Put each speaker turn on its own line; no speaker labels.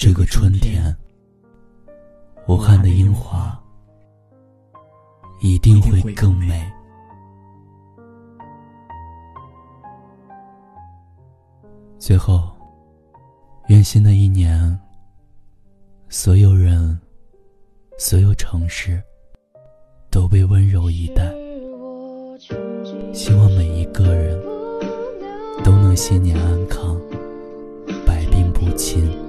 这个春天武汉的樱花一定会更美。最后愿新的一年所有人所有城市都被温柔以待。希望每一个人都能新年安康百病不侵。